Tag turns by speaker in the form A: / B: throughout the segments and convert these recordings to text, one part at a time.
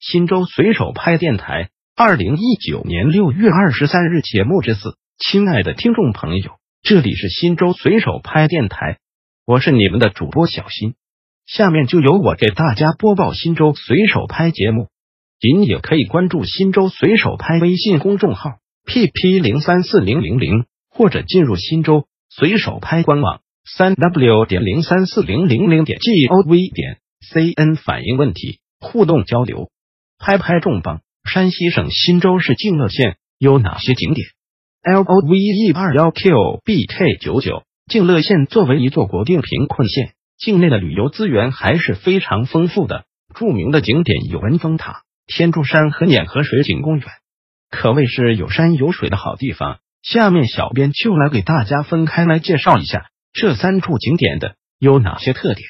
A: 新州随手拍电台，二零一九年六月二十三日节目之四。亲爱的听众朋友，这里是新州随手拍电台，我是你们的主播小新。下面就由我给大家播报新州随手拍节目。您也可以关注新州随手拍微信公众号 pp 零三四零零零，或者进入新州随手拍官网三 w 点零三四零零零点 gov 点 cn 反映问题，互动交流。拍拍重磅！山西省忻州市静乐县有哪些景点？L O V E 二幺 Q B K 九九。静乐县作为一座国定贫困县，境内的旅游资源还是非常丰富的。著名的景点有文峰塔、天柱山和碾河水景公园，可谓是有山有水的好地方。下面小编就来给大家分开来介绍一下这三处景点的有哪些特点。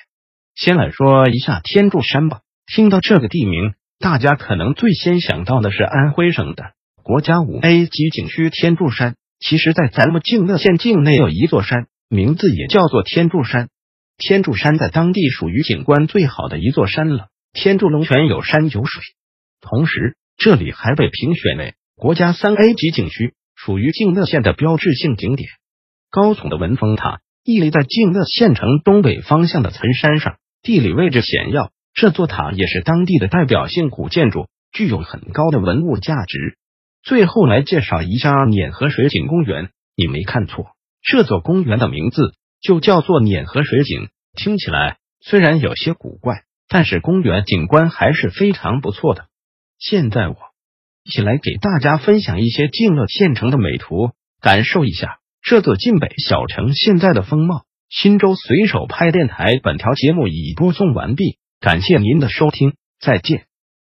A: 先来说一下天柱山吧。听到这个地名。大家可能最先想到的是安徽省的国家五 A 级景区天柱山。其实，在咱们静乐县境内有一座山，名字也叫做天柱山。天柱山在当地属于景观最好的一座山了。天柱龙泉有山有水，同时这里还被评选为国家三 A 级景区，属于静乐县的标志性景点。高耸的文峰塔屹立在静乐县城东北方向的岑山上，地理位置险要。这座塔也是当地的代表性古建筑，具有很高的文物价值。最后来介绍一下碾河水景公园，你没看错，这座公园的名字就叫做碾河水景。听起来虽然有些古怪，但是公园景观还是非常不错的。现在我一起来给大家分享一些静乐县城的美图，感受一下这座晋北小城现在的风貌。新州随手拍电台，本条节目已播送完毕。感谢您的收听，再见。